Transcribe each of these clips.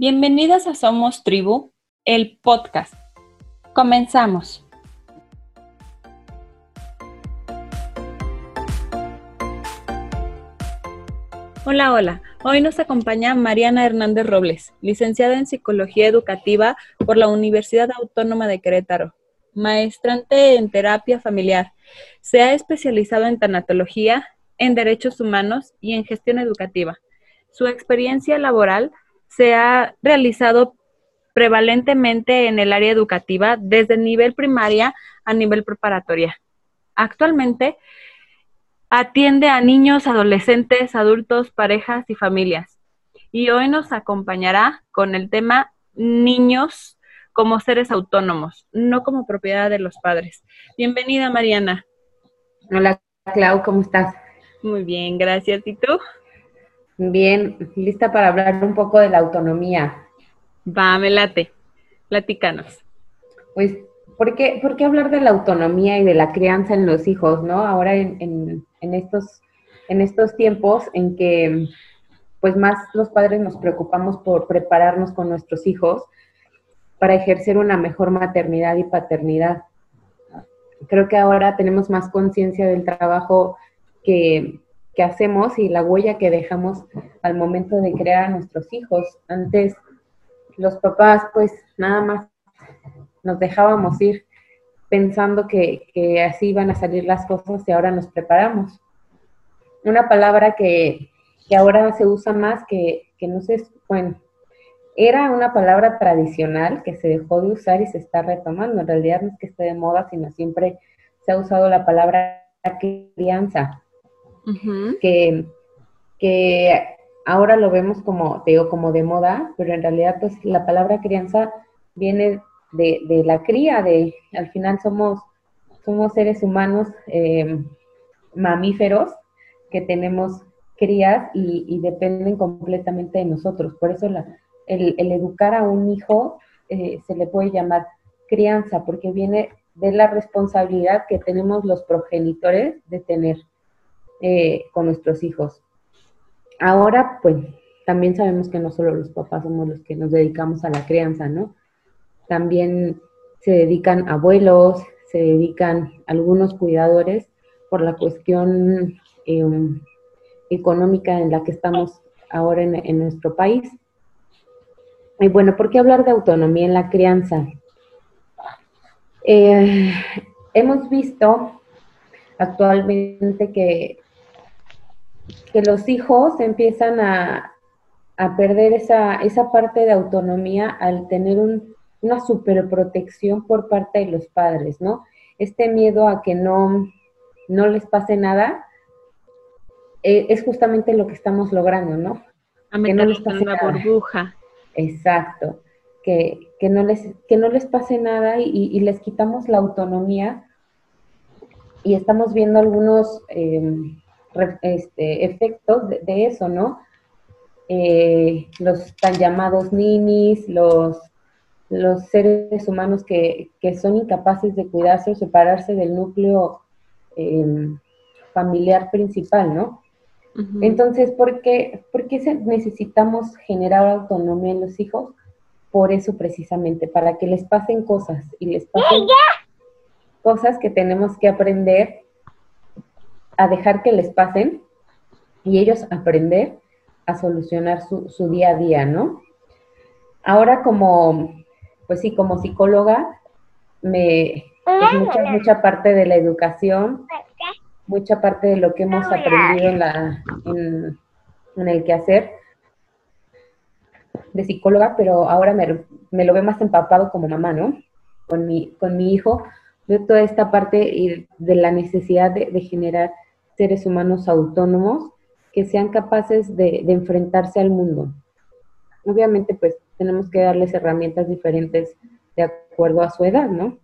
Bienvenidas a Somos Tribu, el podcast. Comenzamos. Hola, hola. Hoy nos acompaña Mariana Hernández Robles, licenciada en Psicología Educativa por la Universidad Autónoma de Querétaro, maestrante en terapia familiar. Se ha especializado en tanatología, en derechos humanos y en gestión educativa. Su experiencia laboral se ha realizado prevalentemente en el área educativa desde nivel primaria a nivel preparatoria. Actualmente atiende a niños, adolescentes, adultos, parejas y familias. Y hoy nos acompañará con el tema niños como seres autónomos, no como propiedad de los padres. Bienvenida, Mariana. Hola, Clau, ¿cómo estás? Muy bien, gracias. ¿Y tú? Bien, lista para hablar un poco de la autonomía. Va, me late. Platícanos. Pues, ¿por qué, ¿por qué hablar de la autonomía y de la crianza en los hijos, no? Ahora en, en, estos, en estos tiempos en que, pues, más los padres nos preocupamos por prepararnos con nuestros hijos para ejercer una mejor maternidad y paternidad. Creo que ahora tenemos más conciencia del trabajo que, que hacemos y la huella que dejamos al momento de crear a nuestros hijos. Antes los papás pues nada más nos dejábamos ir pensando que, así iban a salir las cosas y ahora nos preparamos. Una palabra que, ahora se usa más, que, que no sé, bueno, era una palabra tradicional que se dejó de usar y se está retomando. En realidad no es que esté de moda, sino siempre se ha usado la palabra crianza que, que ahora lo vemos como, digo, como de moda, pero en realidad pues la palabra crianza viene de, de la cría, de al final somos, somos seres humanos eh, mamíferos que tenemos crías y, dependen completamente de nosotros. Por eso la, el, educar a un hijo eh, se le puede llamar crianza, porque viene de la responsabilidad que tenemos los progenitores de tener eh, con nuestros hijos. Ahora, pues, también sabemos que no solo los papás somos los que nos dedicamos a la crianza, ¿no? También se dedican abuelos, se dedican algunos cuidadores por la cuestión em, económica en la que estamos ahora en, nuestro país. Y bueno, ¿por qué hablar de autonomía en la crianza? Eh, hemos visto actualmente que que los hijos empiezan a, perder esa, esa, parte de autonomía al tener una superprotección por parte de los padres, ¿no? Este miedo a que no, no les pase nada eh, es justamente lo que estamos logrando, ¿no? A que no les pase una burbuja. Exacto. Que, no les, que no les pase nada y, les quitamos la autonomía y estamos viendo algunos em, este, efectos de, eso, ¿no? Eh, los tan llamados ninis, los, los seres humanos que, son incapaces de cuidarse o separarse del núcleo em, familiar principal, ¿no? Entonces, ¿por qué, ¿por qué necesitamos generar autonomía en los hijos? Por eso precisamente, para que les pasen cosas y les pasen cosas que tenemos que aprender a dejar que les pasen y ellos aprender a solucionar su, día a día, ¿no? Ahora como, pues sí, como psicóloga, me, mucha, mucha parte de la educación, mucha parte de lo que hemos aprendido en, la, en, el quehacer de psicóloga, pero ahora me, me, lo veo más empapado como mamá, ¿no? Con mi, con mi hijo, veo toda esta parte de la necesidad de generar seres humanos autónomos que sean capaces de, enfrentarse al mundo. Obviamente, pues tenemos que darles herramientas diferentes de acuerdo a su edad, ¿no?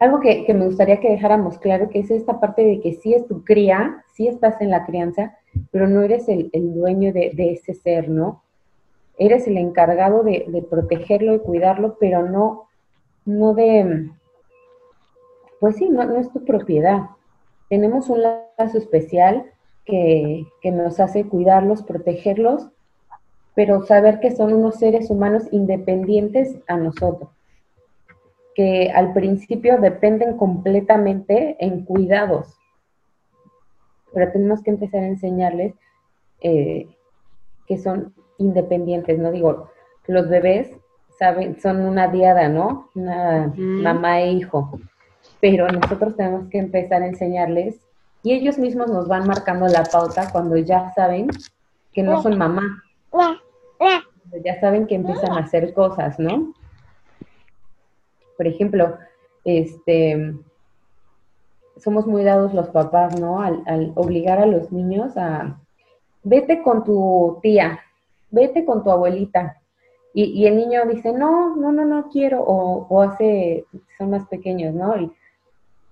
Algo que, me gustaría que dejáramos claro, que es esta parte de que sí es tu cría, sí estás en la crianza, pero no eres el, dueño de, ese ser, ¿no? Eres el encargado de, protegerlo y cuidarlo, pero no, no de, pues sí, no, no es tu propiedad tenemos un lazo especial que, nos hace cuidarlos, protegerlos, pero saber que son unos seres humanos independientes a nosotros, que al principio dependen completamente en cuidados, pero tenemos que empezar a enseñarles eh, que son independientes, ¿no? Digo, los bebés saben, son una diada, ¿no? Una mamá e hijo, pero nosotros tenemos que empezar a enseñarles y ellos mismos nos van marcando la pauta cuando ya saben que no son mamá. Ya saben que empiezan a hacer cosas, ¿no? Por ejemplo, este, somos muy dados los papás, ¿no? Al, obligar a los niños a, vete con tu tía, vete con tu abuelita. Y, el niño dice, no, no, no, no quiero, o, o hace, son más pequeños, ¿no? Y,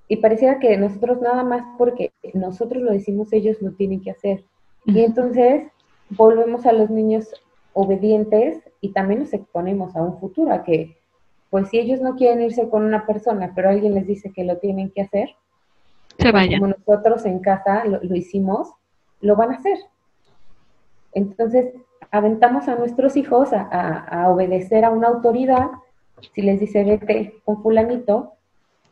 y pareciera que nosotros nada más porque nosotros lo decimos, ellos lo tienen que hacer. Y entonces volvemos a los niños obedientes y también nos exponemos a un futuro, a que, pues si ellos no quieren irse con una persona, pero alguien les dice que lo tienen que hacer, se vayan. Como nosotros en casa lo, hicimos, lo van a hacer. Entonces, aventamos a nuestros hijos a, a obedecer a una autoridad. Si les dice vete con fulanito,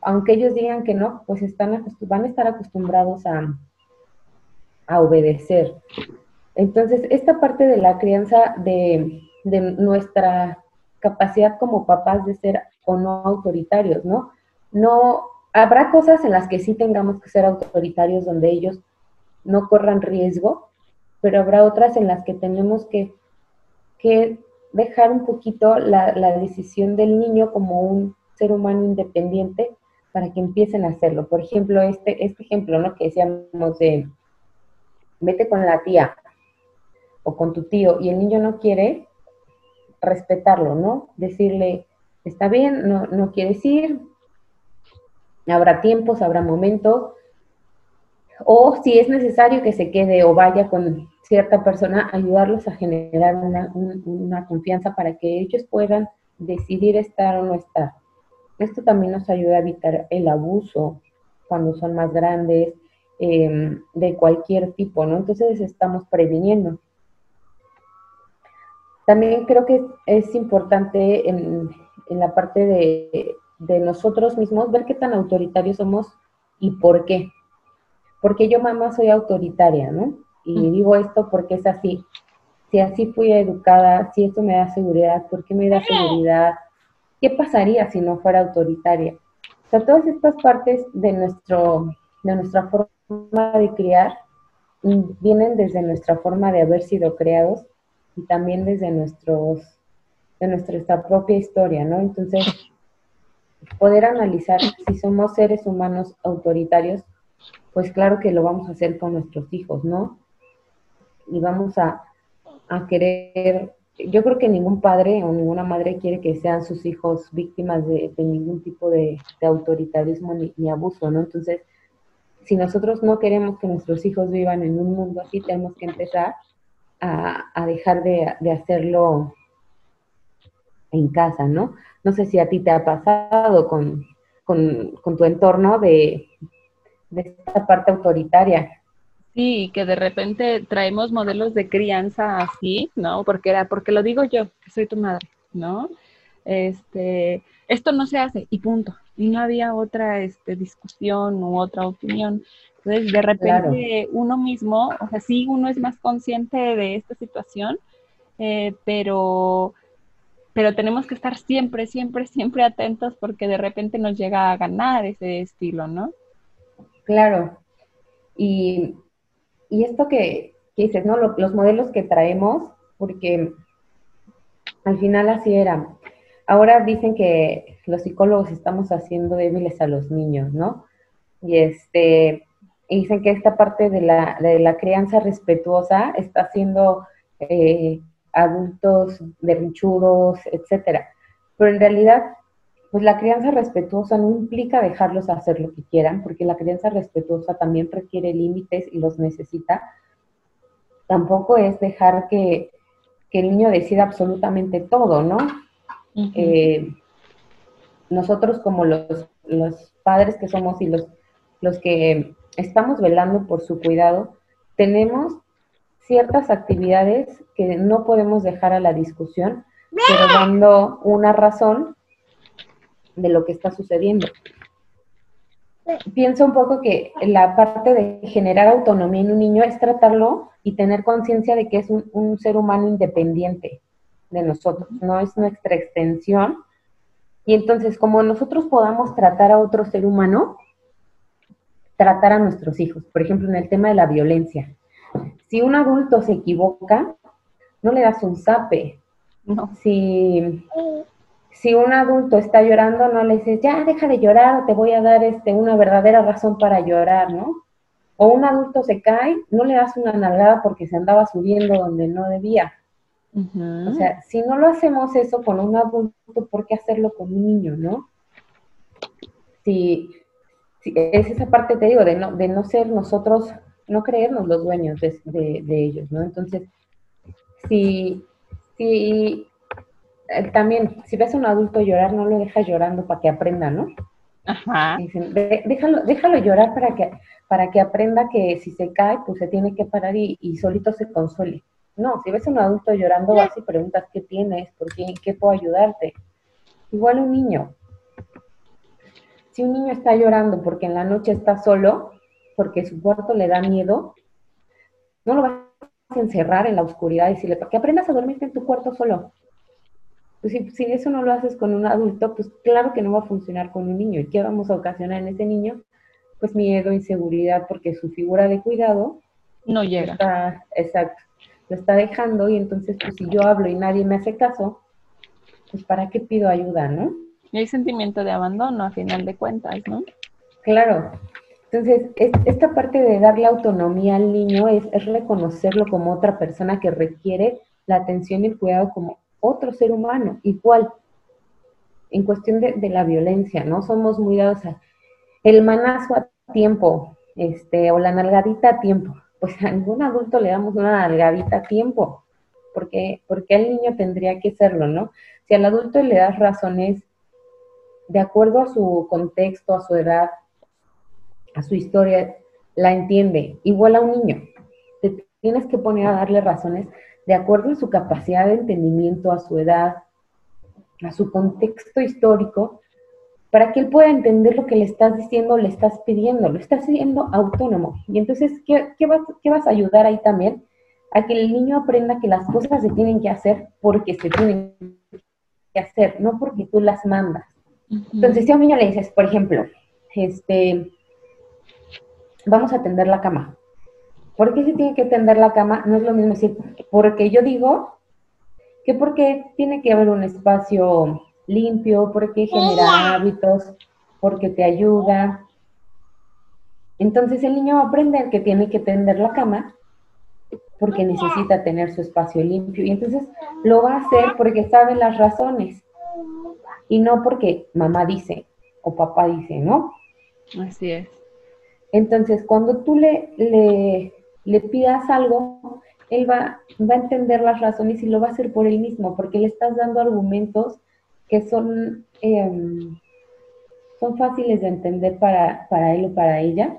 aunque ellos digan que no, pues están van a estar acostumbrados a, obedecer. Entonces, esta parte de la crianza de, nuestra capacidad como papás de ser o no autoritarios, ¿no? No, habrá cosas en las que sí tengamos que ser autoritarios donde ellos no corran riesgo, pero habrá otras en las que tenemos que, dejar un poquito la decisión del niño como un ser humano independiente para que empiecen a hacerlo. Por ejemplo, este, este ejemplo, ¿no? Que decíamos de, vete con la tía o con tu tío y el niño no quiere, respetarlo, ¿no? Decirle, está bien, no, no quieres ir, habrá tiempos, habrá momentos, o si es necesario que se quede o vaya con cierta persona, ayudarlos a generar una, una confianza para que ellos puedan decidir estar o no estar. Esto también nos ayuda a evitar el abuso cuando son más grandes, em, de cualquier tipo, ¿no? Entonces estamos previniendo. También creo que es importante en, la parte de, de, nosotros mismos ver qué tan autoritarios somos y por qué. Porque yo mamá soy autoritaria, ¿no? Y digo esto porque es así. Si así fui educada, si esto me da seguridad, ¿por qué me da seguridad? ¿Qué pasaría si no fuera autoritaria? O sea, todas estas partes de, nuestro, de nuestra forma de criar vienen desde nuestra forma de haber sido creados y también desde nuestros, de nuestra propia historia, ¿no? Entonces, poder analizar si somos seres humanos autoritarios, pues claro que lo vamos a hacer con nuestros hijos, ¿no? Y vamos a, a querer yo creo que ningún padre o ninguna madre quiere que sean sus hijos víctimas de, ningún tipo de, autoritarismo ni, abuso, ¿no? Entonces, si nosotros no queremos que nuestros hijos vivan en un mundo así, tenemos que empezar a, dejar de, hacerlo en casa, ¿no? No sé si a ti te ha pasado con, tu entorno de, de esta parte autoritaria. Sí, que de repente traemos modelos de crianza así, ¿no? Porque era, porque lo digo yo, que soy tu madre, ¿no? Este, esto no se hace y punto. Y no había otra este, discusión u otra opinión. Entonces, de repente uno mismo, o sea, sí, uno es más consciente de esta situación, eh, pero, pero tenemos que estar siempre, siempre, siempre atentos porque de repente nos llega a ganar ese estilo, ¿no? Claro. Y y esto que, dices, ¿no? Los, modelos que traemos, porque al final así era. Ahora dicen que los psicólogos estamos haciendo débiles a los niños, ¿no? Y este, dicen que esta parte de la, de la crianza respetuosa está haciendo eh, adultos derrichudos, etcétera. Pero en realidad pues la crianza respetuosa no implica dejarlos hacer lo que quieran, porque la crianza respetuosa también requiere límites y los necesita. Tampoco es dejar que, el niño decida absolutamente todo, ¿no? Eh, nosotros como los, los, padres que somos y los, los que estamos velando por su cuidado, tenemos ciertas actividades que no podemos dejar a la discusión, pero dando una razón de lo que está sucediendo. Pienso un poco que la parte de generar autonomía en un niño es tratarlo y tener conciencia de que es un, ser humano independiente de nosotros, no es nuestra extensión. Y entonces, como nosotros podamos tratar a otro ser humano, tratar a nuestros hijos, por ejemplo, en el tema de la violencia. Si un adulto se equivoca, no le das un zape. No. Si si un adulto está llorando, no le dices, ya, deja de llorar, o te voy a dar este, una verdadera razón para llorar, ¿no? O un adulto se cae, no le das una nalgada porque se andaba subiendo donde no debía. O sea, si no lo hacemos eso con un adulto, ¿por qué hacerlo con un niño, no? Si, es esa parte, te digo, de no, de no ser nosotros, no creernos los dueños de, de ellos, ¿no? Entonces, si, si eh, también, si ves a un adulto llorar, no lo dejas llorando para que aprenda, ¿no? Ajá. Dicen, déjalo, déjalo llorar para que, para que aprenda que si se cae, pues se tiene que parar y, solito se consuele. No, si ves a un adulto llorando, vas y preguntas qué tienes, por qué, qué puedo ayudarte. Igual un niño. Si un niño está llorando porque en la noche está solo, porque su cuarto le da miedo, no lo vas a encerrar en la oscuridad y decirle, para que aprendas a dormirte en tu cuarto solo. Pues si, eso no lo haces con un adulto, pues claro que no va a funcionar con un niño. ¿Y qué vamos a ocasionar en ese niño? Pues miedo, inseguridad, porque su figura de cuidado no llega. Está, exacto, lo está dejando y entonces pues si yo hablo y nadie me hace caso, pues ¿para qué pido ayuda, no? Y hay sentimiento de abandono a final de cuentas, ¿no? Claro. Entonces, esta parte de darle autonomía al niño es, es reconocerlo como otra persona que requiere la atención y el cuidado como otro ser humano, igual, en cuestión de, la violencia, ¿no? Somos muy dados a el manazo a tiempo, este, o la nalgadita a tiempo. Pues a ningún adulto le damos una nalgadita a tiempo, porque, porque el niño tendría que serlo, ¿no? Si al adulto le das razones de acuerdo a su contexto, a su edad, a su historia, la entiende, igual a un niño. Te tienes que poner a darle razones de acuerdo a su capacidad de entendimiento, a su edad, a su contexto histórico, para que él pueda entender lo que le estás diciendo, le estás pidiendo, lo estás haciendo autónomo. Y entonces, ¿qué, vas, vas, a ayudar ahí también? A que el niño aprenda que las cosas se tienen que hacer porque se tienen que hacer, no porque tú las mandas. Entonces, si a un niño le dices, por ejemplo, este, vamos a tender la cama, ¿Por qué se tiene que tender la cama? No es lo mismo decir, porque yo digo que porque tiene que haber un espacio limpio, porque genera hábitos, porque te ayuda. Entonces el niño va a aprender que tiene que tender la cama porque necesita tener su espacio limpio. Y entonces lo va a hacer porque sabe las razones y no porque mamá dice o papá dice, ¿no? Así es. Entonces, cuando tú le, le, le pidas algo, él va, va a entender las razones y lo va a hacer por él mismo, porque le estás dando argumentos que son, em, son fáciles de entender para, para él o para ella,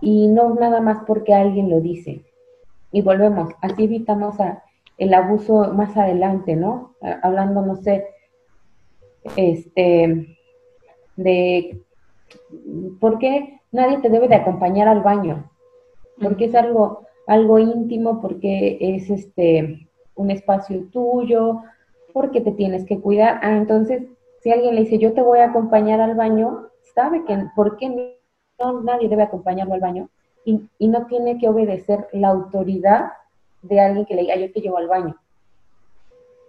y no nada más porque alguien lo dice. Y volvemos, así evitamos a, el abuso más adelante, ¿no? Hablando, no sé, este, de por qué nadie te debe de acompañar al baño porque es algo, algo íntimo, porque es este un espacio tuyo, porque te tienes que cuidar. Ah, entonces, si alguien le dice, yo te voy a acompañar al baño, sabe que por qué no, nadie debe acompañarlo al baño y, y, no tiene que obedecer la autoridad de alguien que le diga, yo te llevo al baño.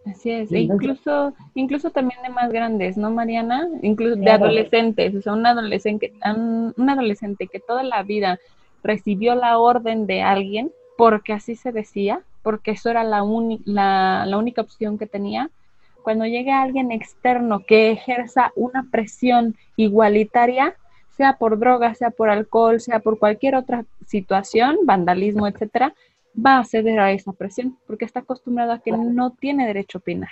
Así es, e incluso, incluso también de más grandes, ¿no, Mariana? Incluso de adolescentes, o sea, un adolescente, un adolescente que toda la vida recibió la orden de alguien porque así se decía, porque eso era la, la, única opción que tenía. Cuando llegue alguien externo que ejerza una presión igualitaria, sea por droga, sea por alcohol, sea por cualquier otra situación, vandalismo, etcétera, va a ceder a esa presión porque está acostumbrado a que no tiene derecho a opinar.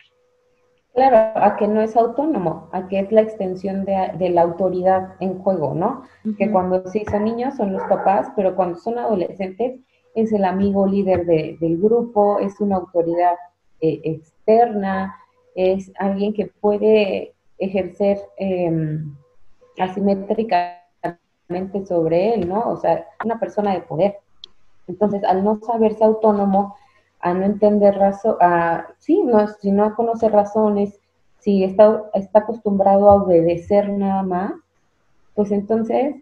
Claro, a que no es autónomo, a que es la extensión de, la autoridad en juego, ¿no? Que cuando sí son niños son los papás, pero cuando son adolescentes es el amigo líder del grupo, es una autoridad eh, externa, es alguien que puede ejercer em, asimétricamente sobre él, ¿no? O sea, una persona de poder. Entonces, al no saberse autónomo, a no entender razón, a, sí, no, si no conoce razones, si está, está acostumbrado a obedecer nada más, pues entonces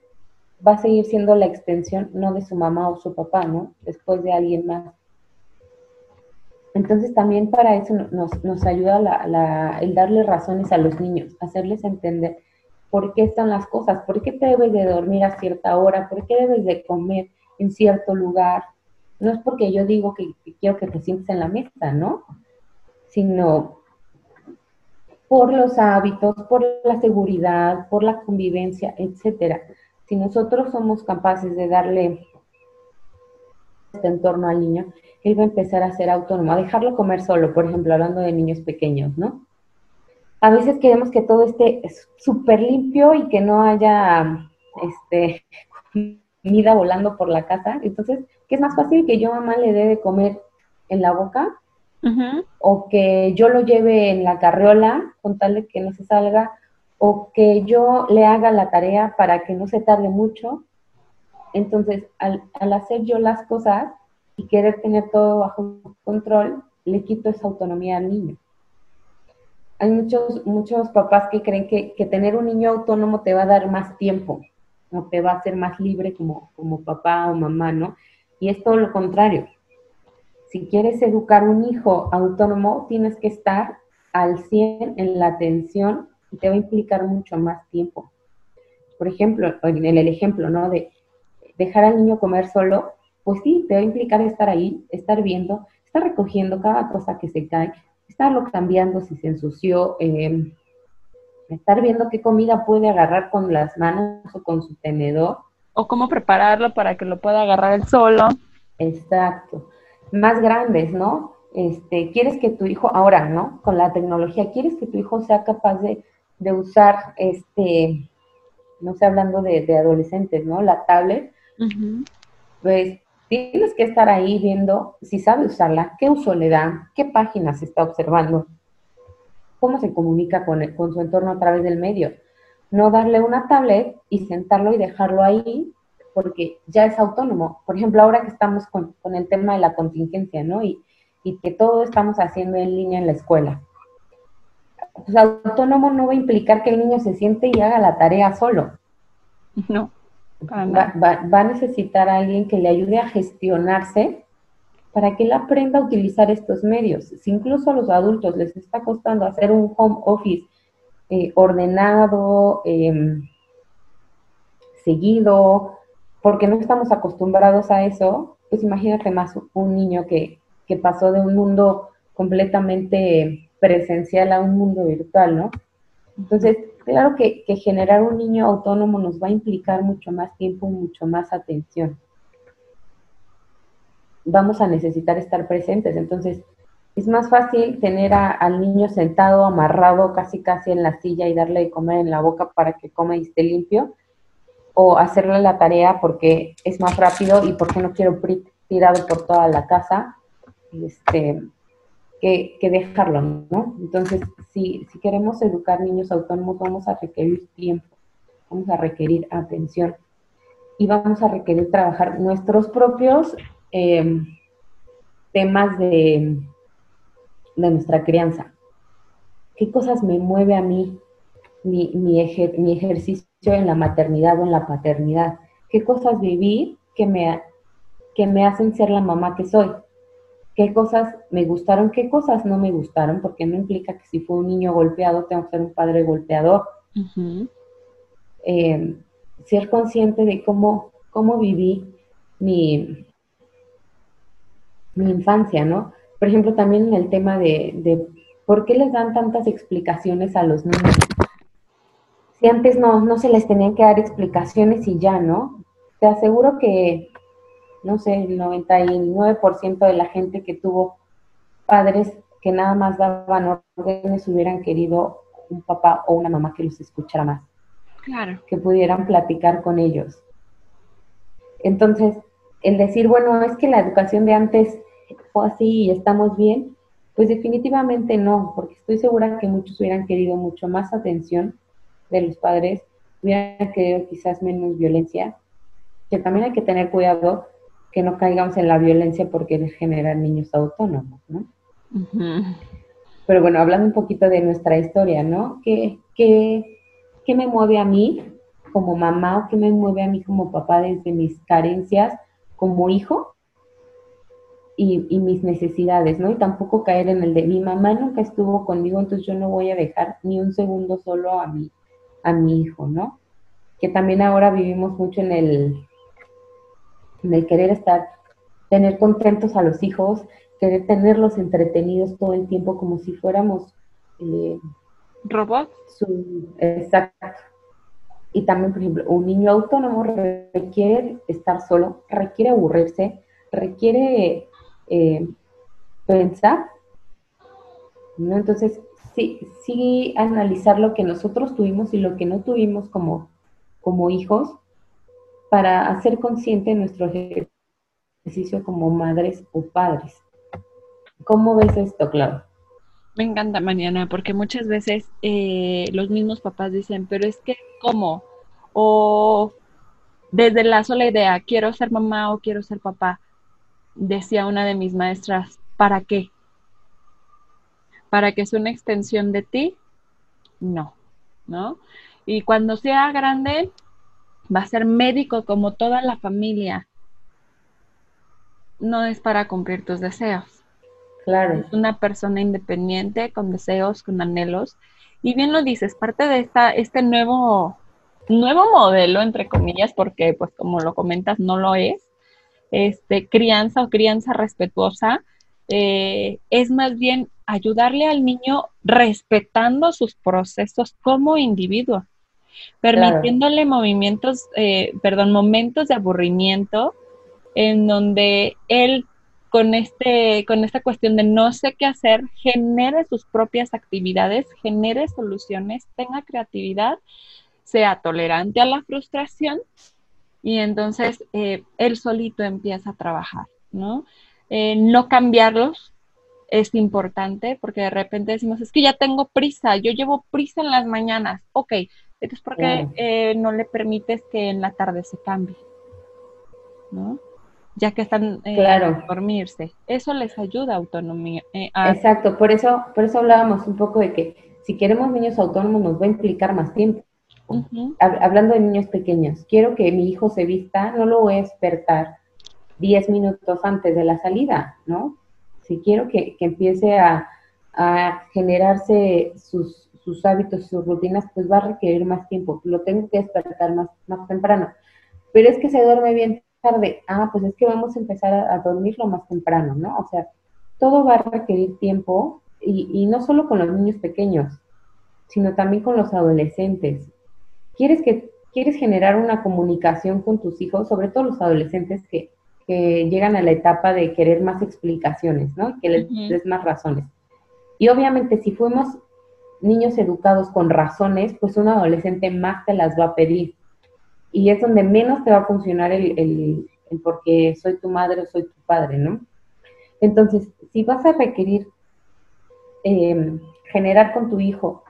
va a seguir siendo la extensión no de su mamá o su papá, ¿no? Después de alguien más. Entonces también para eso nos, nos ayuda la, el darle razones a los niños, hacerles entender por qué están las cosas, por qué te debes de dormir a cierta hora, por qué debes de comer en cierto lugar. No es porque yo digo que, quiero que te sientes en la mesa, ¿no? Sino por los hábitos, por la seguridad, por la convivencia, etcétera. Si nosotros somos capaces de darle este entorno al niño, él va a empezar a ser autónomo, a dejarlo comer solo, por ejemplo, hablando de niños pequeños, ¿no? A veces queremos que todo esté súper limpio y que no haya este, comida volando por la casa. Entonces, ¿qué es más fácil que yo mamá le dé de comer en la boca? O que yo lo lleve en la carriola con tal de que no se salga, o que yo le haga la tarea para que no se tarde mucho. Entonces, al, al hacer yo las cosas y querer tener todo bajo control, le quito esa autonomía al niño. Hay muchos, muchos papás que creen que, que tener un niño autónomo te va a dar más tiempo o te va a hacer más libre como, como papá o mamá, ¿no? Y es todo lo contrario. Si quieres educar un hijo autónomo, tienes que estar al 100 en la atención y te va a implicar mucho más tiempo. Por ejemplo, en el ejemplo, ¿no? De dejar al niño comer solo, pues sí, te va a implicar estar ahí, estar viendo, estar recogiendo cada cosa que se cae, estarlo cambiando si se ensució, eh, estar viendo qué comida puede agarrar con las manos o con su tenedor. O cómo prepararlo para que lo pueda agarrar él solo. Exacto. Más grandes, ¿no? Este, quieres que tu hijo, ahora, ¿no? Con la tecnología, quieres que tu hijo sea capaz de, usar, este, no sé, hablando de, adolescentes, ¿no? La tablet. Pues tienes que estar ahí viendo si sabe usarla, qué uso le da, qué páginas está observando cómo se comunica con, con su entorno a través del medio. No darle una tablet y sentarlo y dejarlo ahí porque ya es autónomo. Por ejemplo, ahora que estamos con, el tema de la contingencia, ¿no? Y, y, que todo estamos haciendo en línea en la escuela. Pues autónomo no va a implicar que el niño se siente y haga la tarea solo. No. Va, va, a necesitar a alguien que le ayude a gestionarse para que él aprenda a utilizar estos medios. Si incluso a los adultos les está costando hacer un home office eh, ordenado, em, seguido, porque no estamos acostumbrados a eso, pues imagínate más un niño que, que pasó de un mundo completamente presencial a un mundo virtual, ¿no? Entonces, claro que, que generar un niño autónomo nos va a implicar mucho más tiempo, mucho más atención vamos a necesitar estar presentes. Entonces, es más fácil tener al niño sentado, amarrado casi casi en la silla y darle de comer en la boca para que coma y esté limpio, o hacerle la tarea porque es más rápido y porque no quiero tirado por toda la casa, este, que, dejarlo, ¿no? Entonces, si, si queremos educar niños autónomos, vamos a requerir tiempo, vamos a requerir atención y vamos a requerir trabajar nuestros propios Em, temas de, de nuestra crianza. ¿Qué cosas me mueve a mí mi, mi, ejercicio en la maternidad o en la paternidad? ¿Qué cosas viví que me, que me hacen ser la mamá que soy? ¿Qué cosas me gustaron? ¿Qué cosas no me gustaron? Porque no implica que si fue un niño golpeado tengo que ser un padre golpeador. Em, ser consciente de cómo, cómo viví mi, mi infancia, ¿no? Por ejemplo, también en el tema de, por qué les dan tantas explicaciones a los niños. Si antes no, no se les tenían que dar explicaciones y ya, ¿no? Te aseguro que, no sé, el 99% de la gente que tuvo padres que nada más daban órdenes hubieran querido un papá o una mamá que los escuchara más. Claro. Que pudieran platicar con ellos. Entonces, el decir, bueno, es que la educación de antes fue así y estamos bien, pues definitivamente no, porque estoy segura que muchos hubieran querido mucho más atención de los padres, hubieran querido quizás menos violencia, que también hay que tener cuidado que no caigamos en la violencia porque generar niños autónomos, ¿no? Pero bueno, hablando un poquito de nuestra historia, ¿no? ¿Qué, qué, qué me mueve a mí como mamá o qué me mueve a mí como papá desde mis carencias como hijo y, mis necesidades, ¿no? Y tampoco caer en el de mi mamá nunca estuvo conmigo, entonces yo no voy a dejar ni un segundo solo a mi, a mi hijo, ¿no? Que también ahora vivimos mucho en el, en el querer estar, tener contentos a los hijos, querer tenerlos entretenidos todo el tiempo como si fuéramos... Eh, ¿Robots? exacto. Y también, por ejemplo, un niño autónomo requiere estar solo, requiere aburrirse, requiere eh, pensar, ¿no? Entonces, sí, sí analizar lo que nosotros tuvimos y lo que no tuvimos como, como hijos para hacer consciente nuestro ejercicio como madres o padres. ¿Cómo ves esto, Clau? Me encanta, Mariana, porque muchas veces eh, los mismos papás dicen, pero es que, ¿cómo? O desde la sola idea, quiero ser mamá o quiero ser papá, decía una de mis maestras, ¿para qué? ¿Para que sea una extensión de ti? No, ¿no? Y cuando sea grande, va a ser médico como toda la familia. No es para cumplir tus deseos. Claro. Es una persona independiente, con deseos, con anhelos. Y bien lo dices, parte de esta, este nuevo, nuevo modelo, entre comillas, porque pues como lo comentas, no lo es, este, crianza o crianza respetuosa, eh, es más bien ayudarle al niño respetando sus procesos como individuo, permitiéndole movimientos, eh, perdón, momentos de aburrimiento en donde él con, este, con esta cuestión de no sé qué hacer, genere sus propias actividades, genere soluciones, tenga creatividad, sea tolerante a la frustración y entonces eh, él solito empieza a trabajar, ¿no? Eh, no cambiarlos es importante porque de repente decimos, es que ya tengo prisa, yo llevo prisa en las mañanas, ok, entonces ¿por qué eh, no le permites que en la tarde se cambie? ¿No? Ya que están claro. a dormirse. Eso les ayuda a autonomía. Exacto, por eso, por eso hablábamos un poco de que si queremos niños autónomos nos va a implicar más tiempo hablando de niños pequeños, quiero que mi hijo se vista, no lo voy a despertar 10 minutos antes de la salida, ¿no? Si quiero que, empiece a, generarse sus, hábitos, sus rutinas, pues va a requerir más tiempo, lo tengo que despertar más, más temprano. Pero es que se duerme bien tarde, ah, pues es que vamos a empezar a, dormirlo más temprano, ¿no? O sea, todo va a requerir tiempo y, y no solo con los niños pequeños, sino también con los adolescentes quieres, que, quieres generar una comunicación con tus hijos, sobre todo los adolescentes que, llegan a la etapa de querer más explicaciones, ¿no? Que les des más razones. Y obviamente si fuimos niños educados con razones, pues un adolescente más te las va a pedir. Y es donde menos te va a funcionar el, el, porque soy tu madre o soy tu padre, ¿no? Entonces, si vas a requerir eh, generar con tu hijo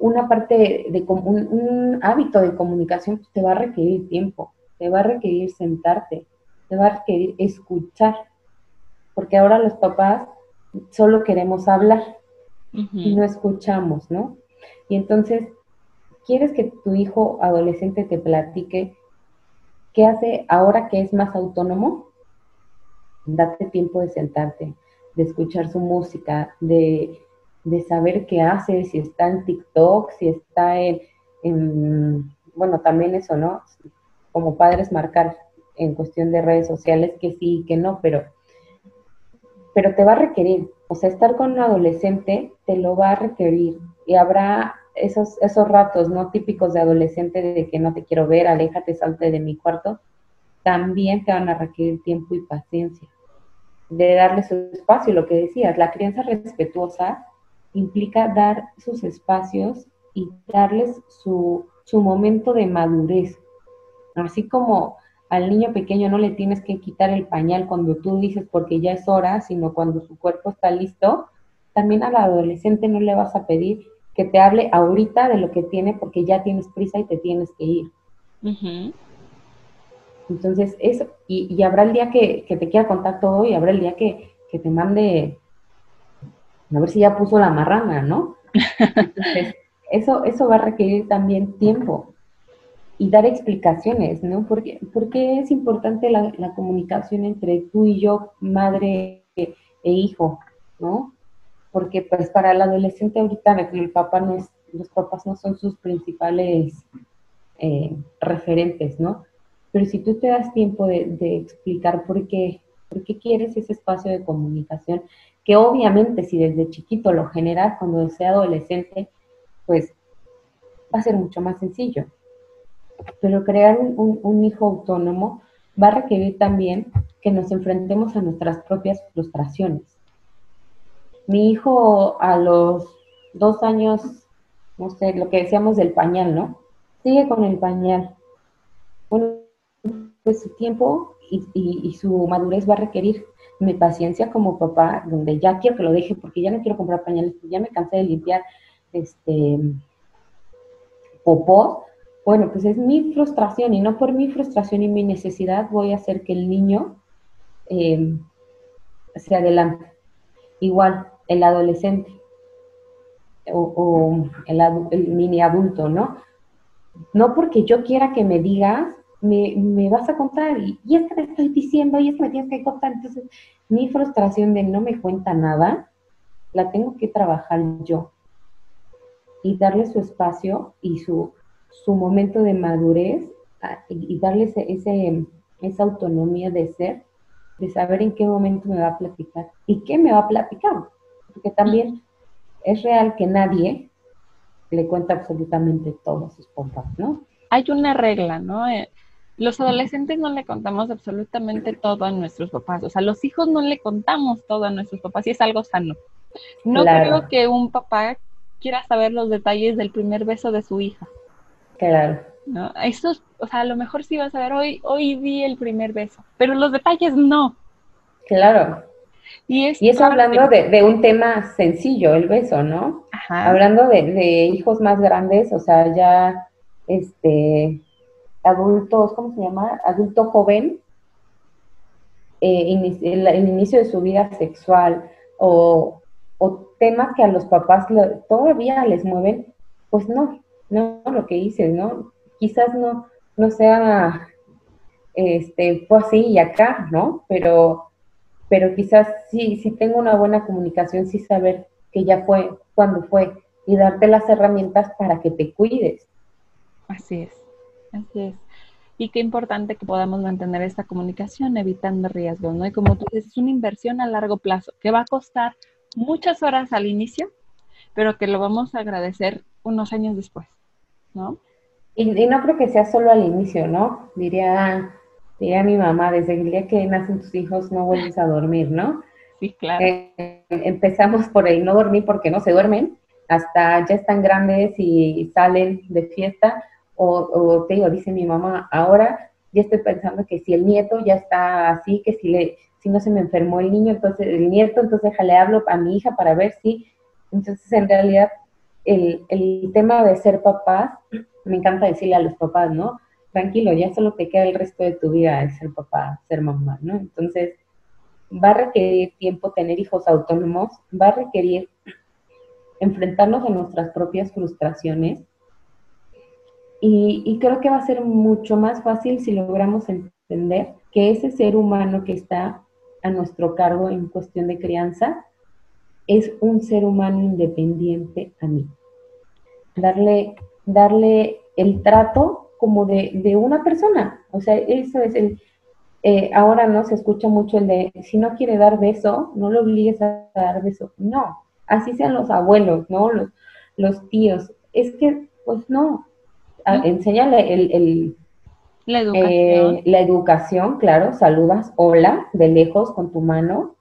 una parte de, un, hábito de comunicación te va a requerir tiempo, te va a requerir sentarte, te va a requerir escuchar, porque ahora los papás solo queremos hablar y no escuchamos, ¿no? Y entonces, ¿quieres que tu hijo adolescente te platique qué hace ahora que es más autónomo? Date tiempo de sentarte, de escuchar su música, de de saber qué hace, si está en TikTok, si está en, bueno, también eso, ¿no? Como padres marcar en cuestión de redes sociales que sí y que no, pero, pero te va a requerir, o sea, estar con un adolescente te lo va a requerir y habrá esos, esos ratos, ¿no? Típicos de adolescente de que no te quiero ver, aléjate, salte de mi cuarto, también te van a requerir tiempo y paciencia de darle su espacio, lo que decías, la crianza respetuosa implica dar sus espacios y darles su, momento de madurez. Así como al niño pequeño no le tienes que quitar el pañal cuando tú dices porque ya es hora, sino cuando su cuerpo está listo, también al adolescente no le vas a pedir que te hable ahorita de lo que tiene porque ya tienes prisa y te tienes que ir. Entonces, eso, y, habrá el día que, te quiera contar todo y habrá el día que, que, te mande, a ver si ya puso la marrana, ¿no? Entonces, eso, eso va a requerir también tiempo y dar explicaciones, ¿no? Porque, porque es importante la, comunicación entre tú y yo, madre e, hijo, ¿no? Porque pues para el adolescente ahorita el papá no es, los papás no son sus principales eh, referentes, ¿no? Pero si tú te das tiempo de, de explicar por qué, por qué quieres ese espacio de comunicación, que obviamente si desde chiquito lo generas cuando sea adolescente, pues va a ser mucho más sencillo pero crear un, hijo autónomo va a requerir también que nos enfrentemos a nuestras propias frustraciones. Mi hijo a los dos años, no sé, lo que decíamos del pañal, ¿no? Sigue con el pañal. Bueno, pues su tiempo y, y, su madurez va a requerir mi paciencia como papá, donde ya quiero que lo deje porque ya no quiero comprar pañales, ya me cansé de limpiar este popó, bueno, pues es mi frustración y no por mi frustración y mi necesidad voy a hacer que el niño em, se adelante. Igual, el adolescente o, el, mini adulto, ¿no? No porque yo quiera que me digas, me, vas a contar y, y, es que te estoy diciendo y es que me tienes que contar. Entonces, mi frustración de no me cuenta nada, la tengo que trabajar yo y darle su espacio y su su momento de madurez y, darle ese, esa autonomía de ser, de saber en qué momento me va a platicar y qué me va a platicar. Porque también es real que nadie le cuenta absolutamente todo a sus papás, ¿no? Hay una regla, ¿no? Eh, los adolescentes no le contamos absolutamente todo a nuestros papás, o sea, los hijos no le contamos todo a nuestros papás y es algo sano. No creo que un papá quiera saber los detalles del primer beso de su hija. Claro. ¿no? Esto, o sea, a lo mejor sí vas a ver, hoy, hoy vi el primer beso, pero los detalles no. Claro. Y, eso hablando de, un tema sencillo, el beso, ¿no? Ajá. Hablando de, hijos más grandes, o sea, ya, este, adultos, ¿cómo se llama? Adulto joven, eh, el, inicio de su vida sexual o, temas que a los papás todavía les mueven, pues no, no lo que dices, ¿no? Quizás no, no sea, este, fue así y acá, ¿no? Pero, pero quizás sí, sí tengo una buena comunicación, sí saber que ya fue, cuando fue, y darte las herramientas para que te cuides. Así es, así es. Y qué importante que podamos mantener esta comunicación evitando riesgos, ¿no? Y como tú dices, es una inversión a largo plazo que va a costar muchas horas al inicio, pero que lo vamos a agradecer unos años después. ¿no? Y, no creo que sea solo al inicio, ¿no? Diría, diría mi mamá, desde el día que nacen tus hijos no vuelves a dormir, ¿no? Sí, claro. Eh, empezamos por el no dormir porque no se duermen, hasta ya están grandes y salen de fiesta, o, te digo, dice mi mamá, ahora ya estoy pensando que si el nieto ya está así, que si le, si no se me enfermó el niño, entonces el nieto, entonces déjale hablo a mi hija para ver si, entonces en realidad el, tema de ser papás, me encanta decirle a los papás, ¿no? Tranquilo, ya solo te queda el resto de tu vida de ser papá, ser mamá, ¿no? Entonces, va a requerir tiempo tener hijos autónomos, va a requerir enfrentarnos a nuestras propias frustraciones y, creo que va a ser mucho más fácil si logramos entender que ese ser humano que está a nuestro cargo en cuestión de crianza es un ser humano independiente a mí darle, darle el trato como de, una persona. O sea, eso es el... Eh, ahora no se escucha mucho el de, si no quiere dar beso, no lo obligues a dar beso. No, así sean los abuelos, ¿no? Los, los tíos. Es que, pues no, enséñale el, la, educación. Eh, la educación, claro, saludas, hola, de lejos con tu mano,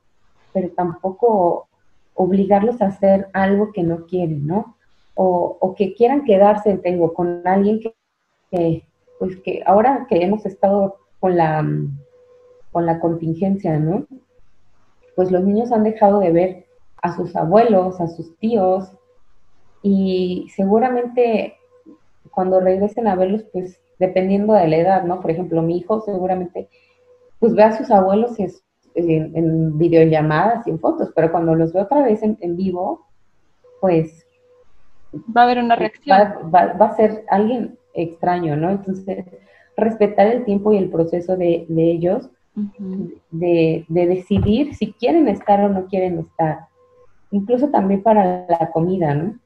pero tampoco obligarlos a hacer algo que no quieren, ¿no? o, que quieran quedarse, tengo, con alguien que, pues que ahora que hemos estado con la, con la contingencia, ¿no? Pues los niños han dejado de ver a sus abuelos, a sus tíos, y seguramente cuando regresen a verlos, pues dependiendo de la edad, ¿no? Por ejemplo, mi hijo seguramente pues ve a sus abuelos en, videollamadas y en fotos, pero cuando los ve otra vez en, vivo, pues... Va a haber una reacción. Va, a ser alguien extraño, ¿no? Entonces, respetar el tiempo y el proceso de, ellos, de, decidir si quieren estar o no quieren estar. Incluso también para la comida, ¿no?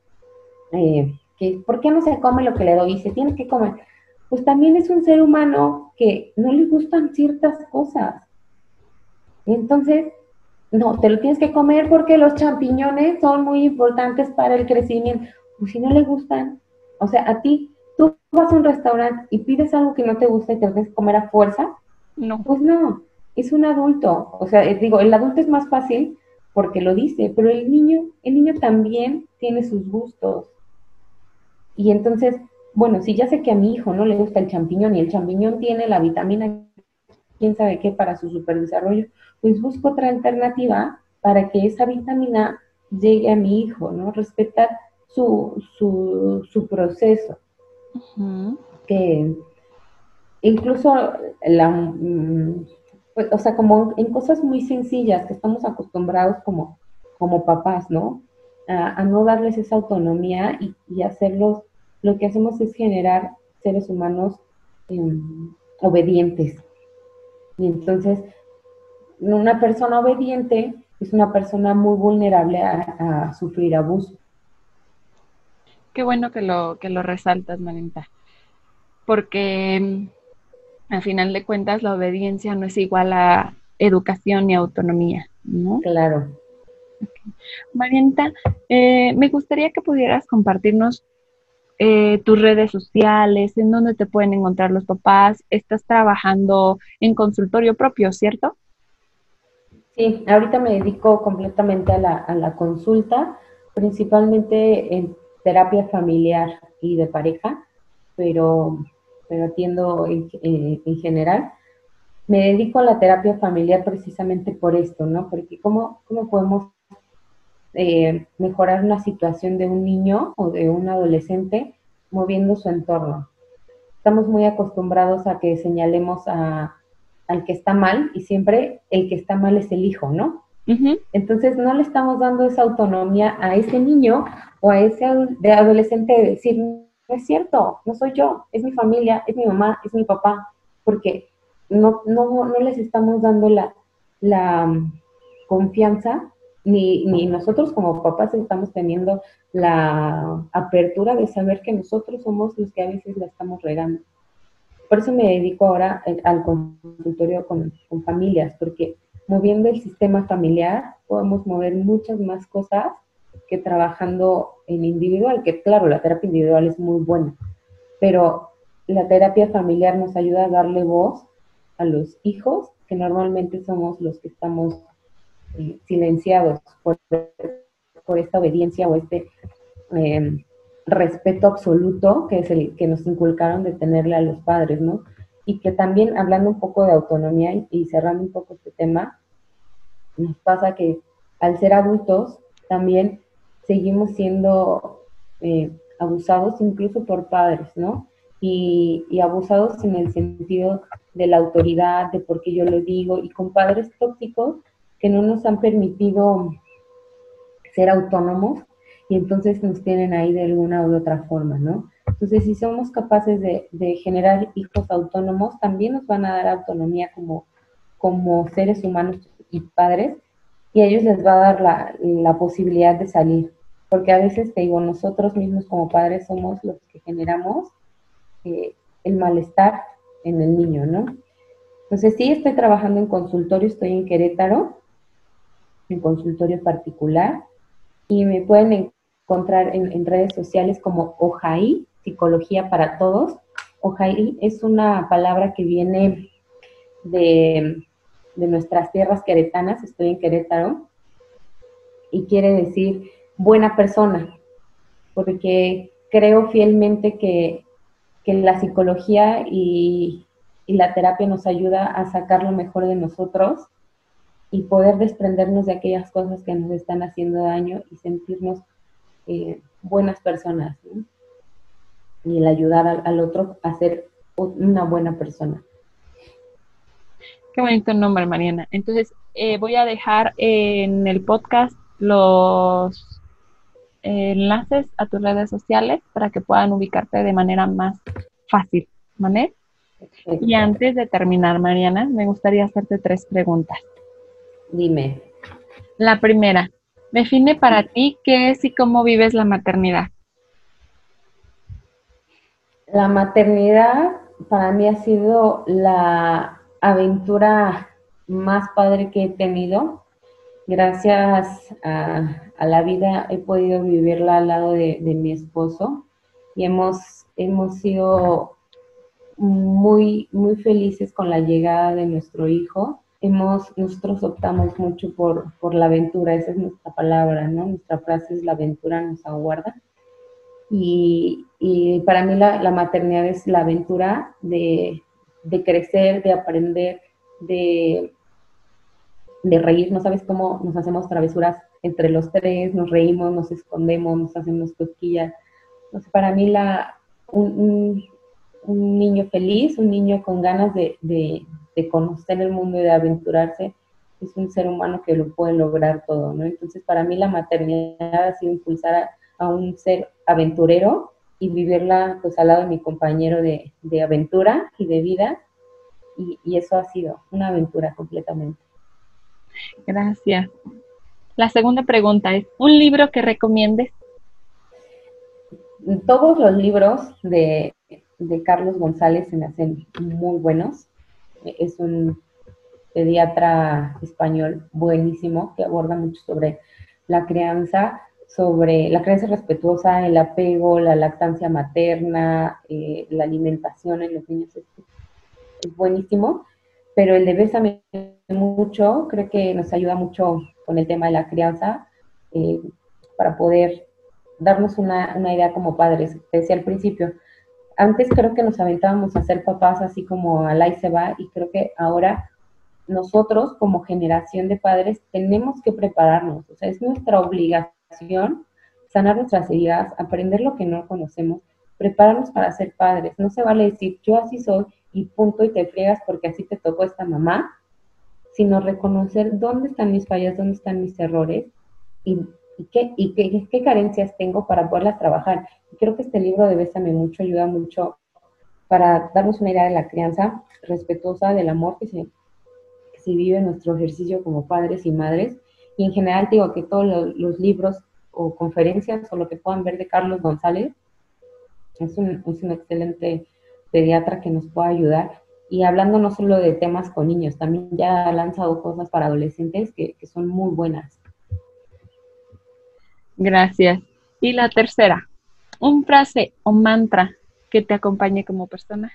Eh, que, ¿Por qué no se come lo que le doy? Y se tiene que comer pues también es un ser humano que no le gustan ciertas cosas. Entonces, no, te lo tienes que comer porque los champiñones son muy importantes para el crecimiento. Pues si no le gustan, o sea, a ti, tú vas a un restaurante y pides algo que no te gusta y te lo tienes que comer a fuerza. No. Pues no, es un adulto. O sea, eh, digo, el adulto es más fácil porque lo dice, pero el niño, el niño también tiene sus gustos. Y entonces, bueno, si ya sé que a mi hijo no le gusta el champiñón y el champiñón tiene la vitamina, quién sabe qué, para su superdesarrollo, pues busco otra alternativa para que esa vitamina llegue a mi hijo, ¿no? Respetar su, su, proceso. Que incluso la, pues, o sea, como en cosas muy sencillas que estamos acostumbrados como, como papás, ¿no? A, no darles esa autonomía y, y hacerlos lo que hacemos es generar seres humanos em, obedientes. Y entonces, una persona obediente es una persona muy vulnerable a, sufrir abuso. Qué bueno que lo, que lo resaltas, Marinta, porque em, al final de cuentas la obediencia no es igual a educación ni autonomía, ¿no? Claro. Marienta, eh, me gustaría que pudieras compartirnos eh, tus redes sociales, en dónde te pueden encontrar los papás. Estás trabajando en consultorio propio, ¿cierto? Sí, ahorita me dedico completamente a la, consulta, principalmente en terapia familiar y de pareja, pero, pero atiendo en, general. Me dedico a la terapia familiar precisamente por esto, ¿no? Porque cómo, cómo podemos eh, mejorar una situación de un niño o de un adolescente moviendo su entorno. Estamos muy acostumbrados a que señalemos a, al que está mal y siempre el que está mal es el hijo, ¿no? Entonces no le estamos dando esa autonomía a ese niño o a ese de adolescente de decir, no es cierto, no soy yo, es mi familia, es mi mamá, es mi papá, porque no, no, no les estamos dando la, la mm, confianza ni, ni nosotros como papás estamos teniendo la apertura de saber que nosotros somos los que a veces la estamos regando. Por eso me dedico ahora al consultorio con, con familias, porque moviendo el sistema familiar podemos mover muchas más cosas que trabajando en individual, que claro, la terapia individual es muy buena, pero la terapia familiar nos ayuda a darle voz a los hijos, que normalmente somos los que estamos silenciados por, por, esta obediencia o este em, respeto absoluto que es el que nos inculcaron de tenerle a los padres, ¿no? Y que también, hablando un poco de autonomía y, cerrando un poco este tema, nos pasa que al ser adultos también seguimos siendo eh, abusados incluso por padres, ¿no? Y, y, abusados en el sentido de la autoridad, de por qué yo lo digo, y con padres tóxicos que no nos han permitido ser autónomos y entonces nos tienen ahí de alguna u otra forma, ¿no? Entonces, si somos capaces de, generar hijos autónomos, también nos van a dar autonomía como, como seres humanos y padres, y a ellos les va a dar la, posibilidad de salir. Porque a veces, te digo, nosotros mismos como padres somos los que generamos eh, el malestar en el niño, ¿no? Entonces, sí, estoy trabajando en consultorio, estoy en Querétaro, en consultorio particular y me pueden encontrar en, redes sociales como OJAI, Psicología para Todos. OJAI es una palabra que viene de, de nuestras tierras queretanas, estoy en Querétaro, y quiere decir buena persona, porque creo fielmente que, que la psicología y, y la terapia nos ayuda a sacar lo mejor de nosotros y poder desprendernos de aquellas cosas que nos están haciendo daño y sentirnos eh, buenas personas. Y el ayudar al, otro a ser una buena persona. Qué bonito nombre, Mariana. Entonces, eh, voy a dejar en el podcast los enlaces a tus redes sociales para que puedan ubicarte de manera más fácil, ¿vale? Y antes de terminar, Mariana, me gustaría hacerte tres preguntas. Dime. La primera, define para ti qué es y cómo vives la maternidad. La maternidad para mí ha sido la aventura más padre que he tenido. Gracias a, la vida he podido vivirla al lado de, de mi esposo y hemos, hemos sido muy, muy felices con la llegada de nuestro hijo. Hemos, nosotros optamos mucho por, por la aventura, esa es nuestra palabra, ¿no? Nuestra frase es la aventura nos aguarda. Y, y para mí la, la, maternidad es la aventura de, de crecer, de aprender, de, de reír. No sabes cómo nos hacemos travesuras entre los tres, nos reímos, nos escondemos, nos hacemos cosquillas. Para mí la, un, un niño feliz, un niño con ganas de, conocer el mundo y de aventurarse, es un ser humano que lo puede lograr todo, ¿no? Entonces, para mí la maternidad ha sido impulsar a, un ser aventurero y vivirla pues al lado de mi compañero de, aventura y de vida, y, y eso ha sido una aventura completamente. Gracias. La segunda pregunta es, ¿un libro que recomiendes? Todos los libros de de Carlos González se me hacen muy buenos. Es un pediatra español buenísimo que aborda mucho sobre la crianza, sobre la crianza respetuosa, el apego, la lactancia materna, eh, la alimentación en los niños. Es, buenísimo, pero el de Bésame mucho, creo que nos ayuda mucho con el tema de la crianza eh, para poder darnos una, una idea como padres. Decía al principio, antes creo que nos aventábamos a ser papás así como al ahí se va y creo que ahora nosotros como generación de padres tenemos que prepararnos, o sea, es nuestra obligación sanar nuestras heridas, aprender lo que no conocemos, prepararnos para ser padres. No se vale decir yo así soy y punto y te friegas porque así te tocó esta mamá, sino reconocer dónde están mis fallas, dónde están mis errores y y qué, y qué, carencias tengo para poderlas trabajar. Creo que este libro de Bésame Mucho ayuda mucho para darnos una idea de la crianza respetuosa, del amor que se, que vive en nuestro ejercicio como padres y madres. Y en general digo que todos los, libros o conferencias o lo que puedan ver de Carlos González es un, un excelente pediatra que nos puede ayudar. Y hablando no solo de temas con niños, también ya ha lanzado cosas para adolescentes que, que son muy buenas. Gracias. Y la tercera, un frase o mantra que te acompañe como persona.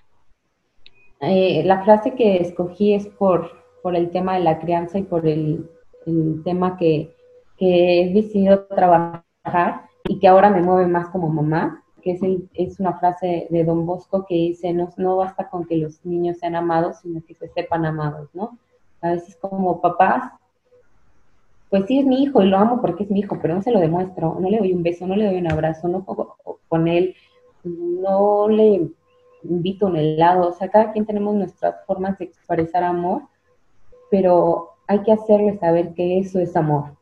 Eh, la frase que escogí es por, por el tema de la crianza y por el, tema que, que, he decidido trabajar y que ahora me mueve más como mamá, que es, es una frase de Don Bosco que dice, no, no basta con que los niños sean amados, sino que se sepan amados, ¿no? A veces como papás pues sí es mi hijo y lo amo porque es mi hijo, pero no se lo demuestro, no le doy un beso, no le doy un abrazo, no juego con él, no le invito un helado, o sea, cada quien tenemos nuestras formas de expresar amor, pero hay que hacerle saber que eso es amor.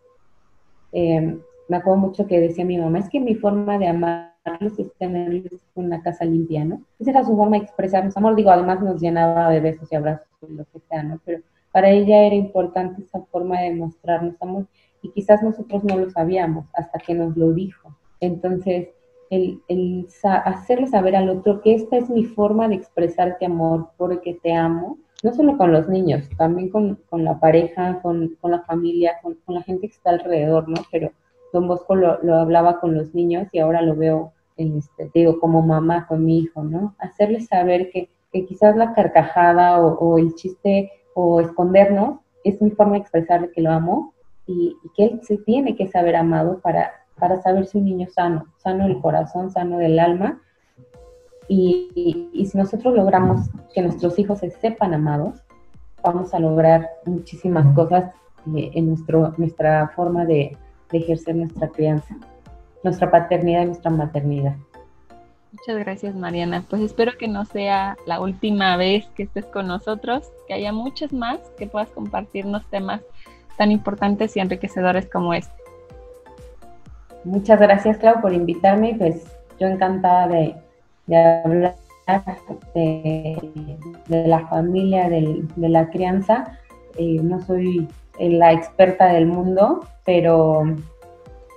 Em, me acuerdo mucho que decía mi mamá, es que mi forma de amarlos es tenerles una casa limpia, ¿no? Esa era su forma de expresarnos amor, digo, además nos llenaba de besos y abrazos, lo que sea, ¿no? Pero para ella era importante esa forma de mostrarnos amor y quizás nosotros no lo sabíamos hasta que nos lo dijo. Entonces, el, el hacerle saber al otro que esta es mi forma de expresarte amor porque te amo, no solo con los niños, también con, con la pareja, con, con la familia, con, con, la gente que está alrededor, ¿no? Pero Don Bosco lo, lo hablaba con los niños y ahora lo veo, este, digo, como mamá con mi hijo, ¿no? Hacerle saber que, que quizás la carcajada o, o el chiste o escondernos, es mi forma de expresarle que lo amo y, que él se tiene que saber amado para, para saber si un niño sano, sano del corazón, sano del alma Y, y, si nosotros logramos que nuestros hijos se sepan amados, vamos a lograr muchísimas cosas eh, en nuestro, nuestra forma de, de ejercer nuestra crianza, nuestra paternidad y nuestra maternidad. Muchas gracias, Mariana. Pues espero que no sea la última vez que estés con nosotros, que haya muchas más, que puedas compartirnos temas tan importantes y enriquecedores como este. Muchas gracias, Clau, por invitarme. Pues yo encantada de, hablar de, la familia, de, la crianza. Eh, no soy la experta del mundo, pero,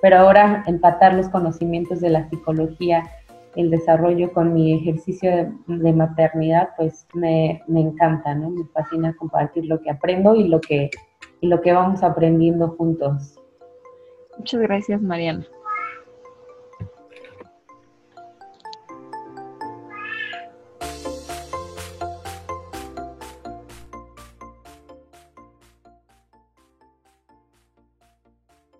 pero ahora empatar los conocimientos de la psicología, el desarrollo con mi ejercicio de, maternidad, pues me, me, encanta, ¿no? Me fascina compartir lo que aprendo y lo que, y lo que vamos aprendiendo juntos. Muchas gracias, Mariana.